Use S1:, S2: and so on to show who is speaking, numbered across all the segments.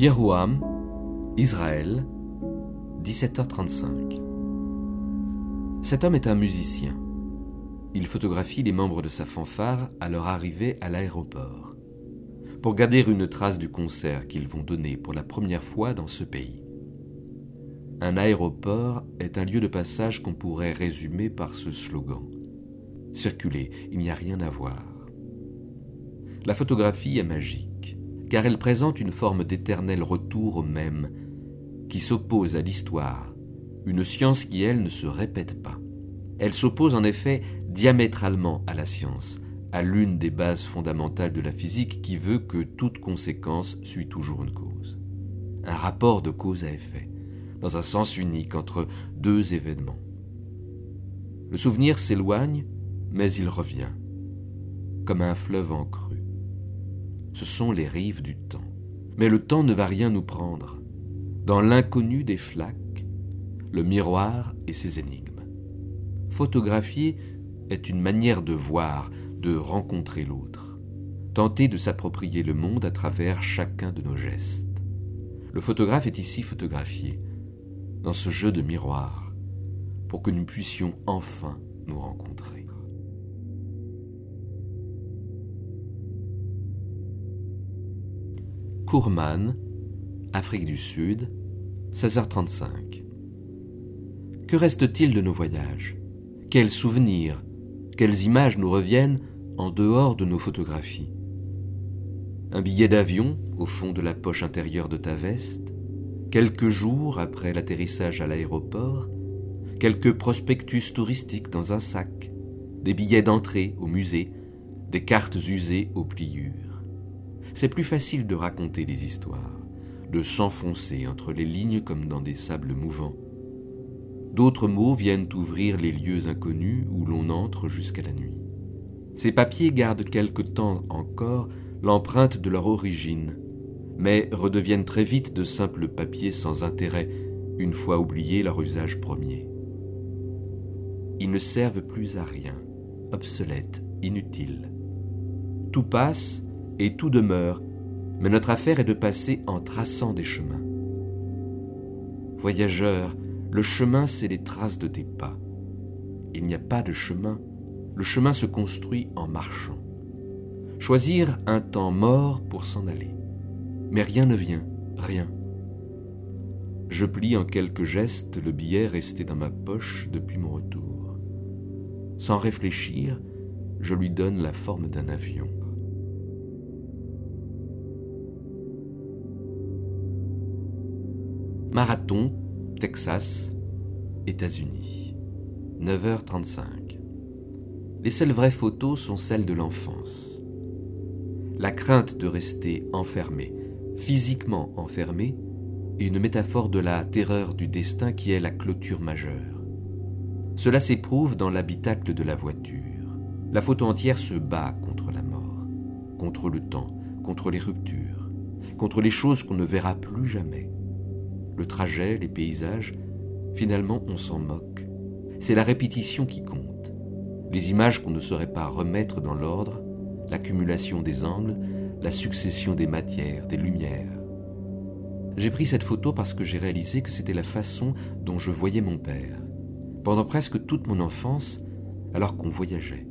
S1: Yerouham, Israël, 17h35. Cet homme est un musicien. Il photographie les membres de sa fanfare à leur arrivée à l'aéroport, pour garder une trace du concert qu'ils vont donner pour la première fois dans ce pays. Un aéroport est un lieu de passage qu'on pourrait résumer par ce slogan. Circuler, il n'y a rien à voir. La photographie est magique car elle présente une forme d'éternel retour au même, qui s'oppose à l'histoire, une science qui, elle, ne se répète pas. Elle s'oppose en effet diamétralement à la science, à l'une des bases fondamentales de la physique qui veut que toute conséquence suit toujours une cause. Un rapport de cause à effet, dans un sens unique entre deux événements. Le souvenir s'éloigne, mais il revient, comme un fleuve en creux ce sont les rives du temps. Mais le temps ne va rien nous prendre. Dans l'inconnu des flaques, le miroir et ses énigmes. Photographier est une manière de voir, de rencontrer l'autre. Tenter de s'approprier le monde à travers chacun de nos gestes. Le photographe est ici photographié, dans ce jeu de miroir, pour que nous puissions enfin nous rencontrer. Kourman, Afrique du Sud, 16h35. Que reste-t-il de nos voyages? Quels souvenirs, quelles images nous reviennent en dehors de nos photographies? Un billet d'avion au fond de la poche intérieure de ta veste? Quelques jours après l'atterrissage à l'aéroport? Quelques prospectus touristiques dans un sac? Des billets d'entrée au musée? Des cartes usées aux pliures c'est plus facile de raconter des histoires, de s'enfoncer entre les lignes comme dans des sables mouvants. D'autres mots viennent ouvrir les lieux inconnus où l'on entre jusqu'à la nuit. Ces papiers gardent quelque temps encore l'empreinte de leur origine, mais redeviennent très vite de simples papiers sans intérêt une fois oublié leur usage premier. Ils ne servent plus à rien, obsolètes, inutiles. Tout passe et tout demeure, mais notre affaire est de passer en traçant des chemins. Voyageur, le chemin, c'est les traces de tes pas. Il n'y a pas de chemin, le chemin se construit en marchant. Choisir un temps mort pour s'en aller. Mais rien ne vient, rien. Je plie en quelques gestes le billet resté dans ma poche depuis mon retour. Sans réfléchir, je lui donne la forme d'un avion. Marathon, Texas, États-Unis. 9h35. Les seules vraies photos sont celles de l'enfance. La crainte de rester enfermé, physiquement enfermé, est une métaphore de la terreur du destin qui est la clôture majeure. Cela s'éprouve dans l'habitacle de la voiture. La photo entière se bat contre la mort, contre le temps, contre les ruptures, contre les choses qu'on ne verra plus jamais le trajet, les paysages, finalement on s'en moque. C'est la répétition qui compte. Les images qu'on ne saurait pas remettre dans l'ordre, l'accumulation des angles, la succession des matières, des lumières. J'ai pris cette photo parce que j'ai réalisé que c'était la façon dont je voyais mon père. Pendant presque toute mon enfance, alors qu'on voyageait.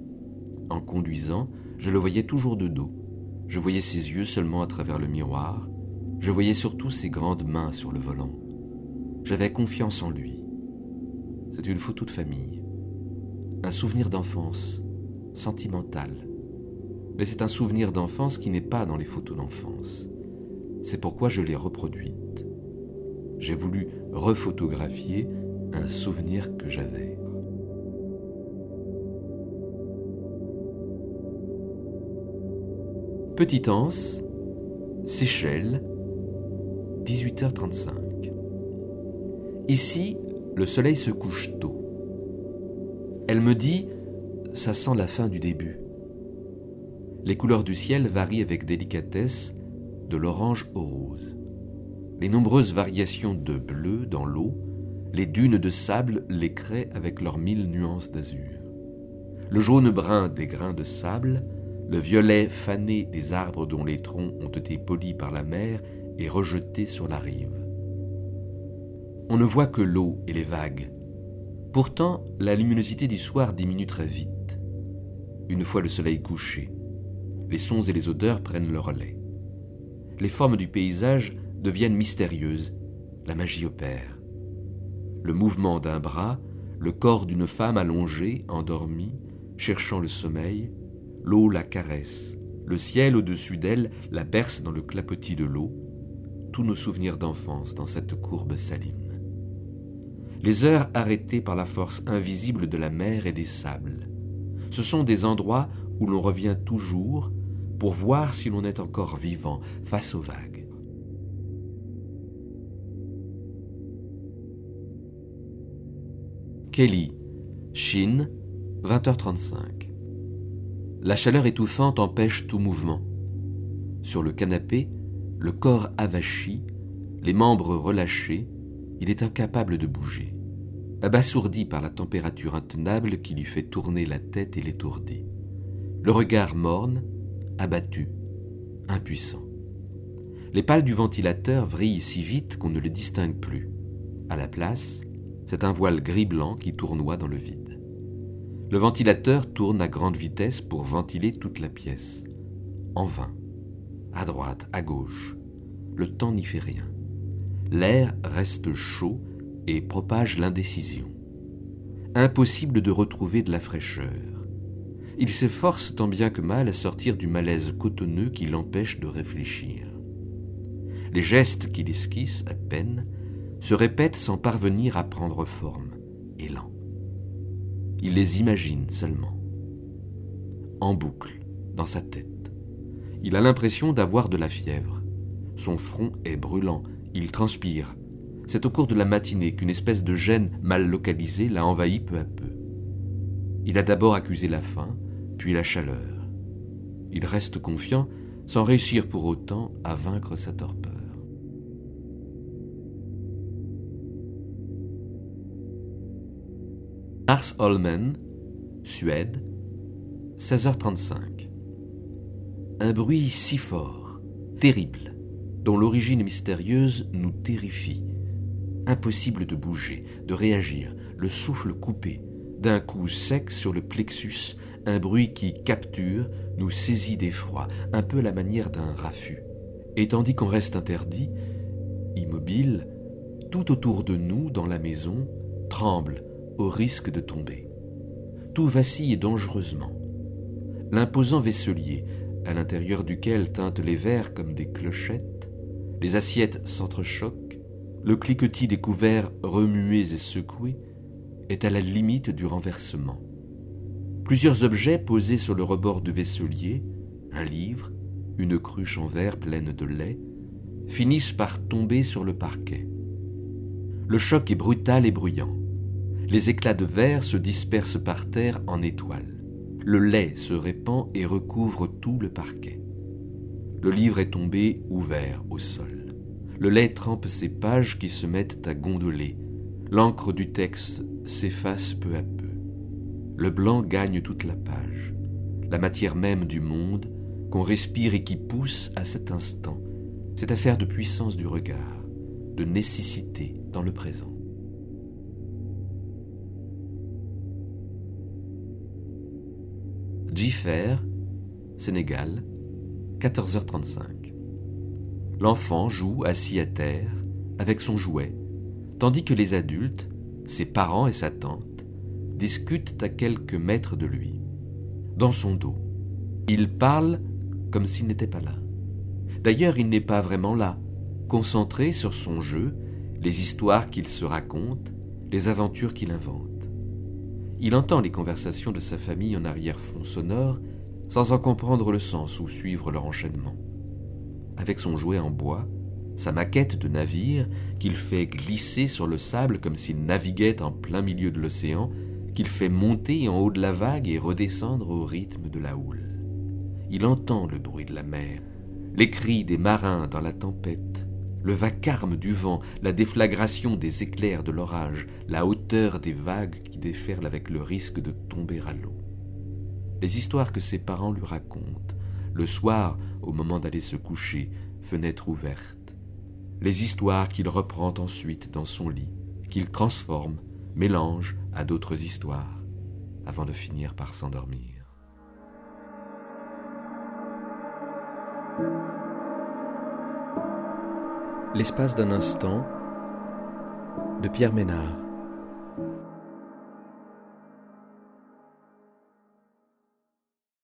S1: En conduisant, je le voyais toujours de dos. Je voyais ses yeux seulement à travers le miroir, je voyais surtout ses grandes mains sur le volant. J'avais confiance en lui. C'est une photo de famille. Un souvenir d'enfance, sentimental. Mais c'est un souvenir d'enfance qui n'est pas dans les photos d'enfance. C'est pourquoi je l'ai reproduite. J'ai voulu rephotographier un souvenir que j'avais. Petit Anse, Seychelles, 18h35. Ici, le soleil se couche tôt. Elle me dit Ça sent la fin du début. Les couleurs du ciel varient avec délicatesse de l'orange au rose. Les nombreuses variations de bleu dans l'eau, les dunes de sable les créent avec leurs mille nuances d'azur. Le jaune brun des grains de sable, le violet fané des arbres dont les troncs ont été polis par la mer et rejetés sur la rive. On ne voit que l'eau et les vagues. Pourtant, la luminosité du soir diminue très vite. Une fois le soleil couché, les sons et les odeurs prennent le relais. Les formes du paysage deviennent mystérieuses, la magie opère. Le mouvement d'un bras, le corps d'une femme allongée, endormie, cherchant le sommeil, l'eau la caresse, le ciel au-dessus d'elle la berce dans le clapotis de l'eau, tous nos souvenirs d'enfance dans cette courbe saline. Les heures arrêtées par la force invisible de la mer et des sables. Ce sont des endroits où l'on revient toujours pour voir si l'on est encore vivant face aux vagues. Kelly, Chine, 20h35. La chaleur étouffante empêche tout mouvement. Sur le canapé, le corps avachi, les membres relâchés, il est incapable de bouger, abasourdi par la température intenable qui lui fait tourner la tête et l'étourdit. Le regard morne, abattu, impuissant. Les pales du ventilateur vrillent si vite qu'on ne le distingue plus. À la place, c'est un voile gris-blanc qui tournoie dans le vide. Le ventilateur tourne à grande vitesse pour ventiler toute la pièce. En vain. À droite, à gauche. Le temps n'y fait rien. L'air reste chaud et propage l'indécision. Impossible de retrouver de la fraîcheur il s'efforce tant bien que mal à sortir du malaise cotonneux qui l'empêche de réfléchir. Les gestes qu'il esquisse à peine se répètent sans parvenir à prendre forme, élan. Il les imagine seulement, en boucle, dans sa tête. Il a l'impression d'avoir de la fièvre. Son front est brûlant, il transpire. C'est au cours de la matinée qu'une espèce de gêne mal localisée l'a envahi peu à peu. Il a d'abord accusé la faim, puis la chaleur. Il reste confiant sans réussir pour autant à vaincre sa torpeur. Holmen, Suède, 16h35. Un bruit si fort, terrible, dont l'origine mystérieuse nous terrifie. Impossible de bouger, de réagir, le souffle coupé, d'un coup sec sur le plexus, un bruit qui capture, nous saisit d'effroi, un peu la manière d'un raffut. Et tandis qu'on reste interdit, immobile, tout autour de nous, dans la maison, tremble au risque de tomber. Tout vacille dangereusement. L'imposant vaisselier, à l'intérieur duquel tintent les verres comme des clochettes, les assiettes s'entrechoquent, le cliquetis des couverts remués et secoués, est à la limite du renversement. Plusieurs objets posés sur le rebord du vaisselier, un livre, une cruche en verre pleine de lait, finissent par tomber sur le parquet. Le choc est brutal et bruyant. Les éclats de verre se dispersent par terre en étoiles. Le lait se répand et recouvre tout le parquet. Le livre est tombé ouvert au sol. Le lait trempe ses pages qui se mettent à gondoler. L'encre du texte s'efface peu à peu le blanc gagne toute la page, la matière même du monde qu'on respire et qui pousse à cet instant, cette affaire de puissance du regard, de nécessité dans le présent. Jiffer, Sénégal, 14h35. L'enfant joue assis à terre avec son jouet, tandis que les adultes, ses parents et sa tante, discutent à quelques mètres de lui, dans son dos. Il parle comme s'il n'était pas là. D'ailleurs, il n'est pas vraiment là, concentré sur son jeu, les histoires qu'il se raconte, les aventures qu'il invente. Il entend les conversations de sa famille en arrière-fond sonore, sans en comprendre le sens ou suivre leur enchaînement. Avec son jouet en bois, sa maquette de navire, qu'il fait glisser sur le sable comme s'il naviguait en plein milieu de l'océan, qu'il fait monter en haut de la vague et redescendre au rythme de la houle. Il entend le bruit de la mer, les cris des marins dans la tempête, le vacarme du vent, la déflagration des éclairs de l'orage, la hauteur des vagues qui déferlent avec le risque de tomber à l'eau. Les histoires que ses parents lui racontent, le soir au moment d'aller se coucher, fenêtre ouverte. Les histoires qu'il reprend ensuite dans son lit, qu'il transforme, mélange à d'autres histoires, avant de finir par s'endormir. L'espace d'un instant de Pierre Ménard.